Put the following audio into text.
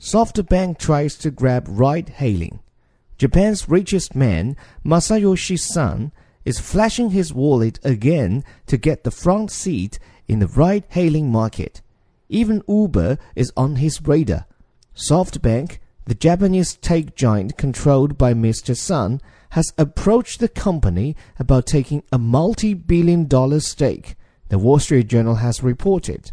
SoftBank tries to grab ride hailing. Japan's richest man, Masayoshi Son, is flashing his wallet again to get the front seat in the ride hailing market. Even Uber is on his radar. SoftBank, the Japanese tech giant controlled by Mr. Son, has approached the company about taking a multi billion dollar stake, the Wall Street Journal has reported.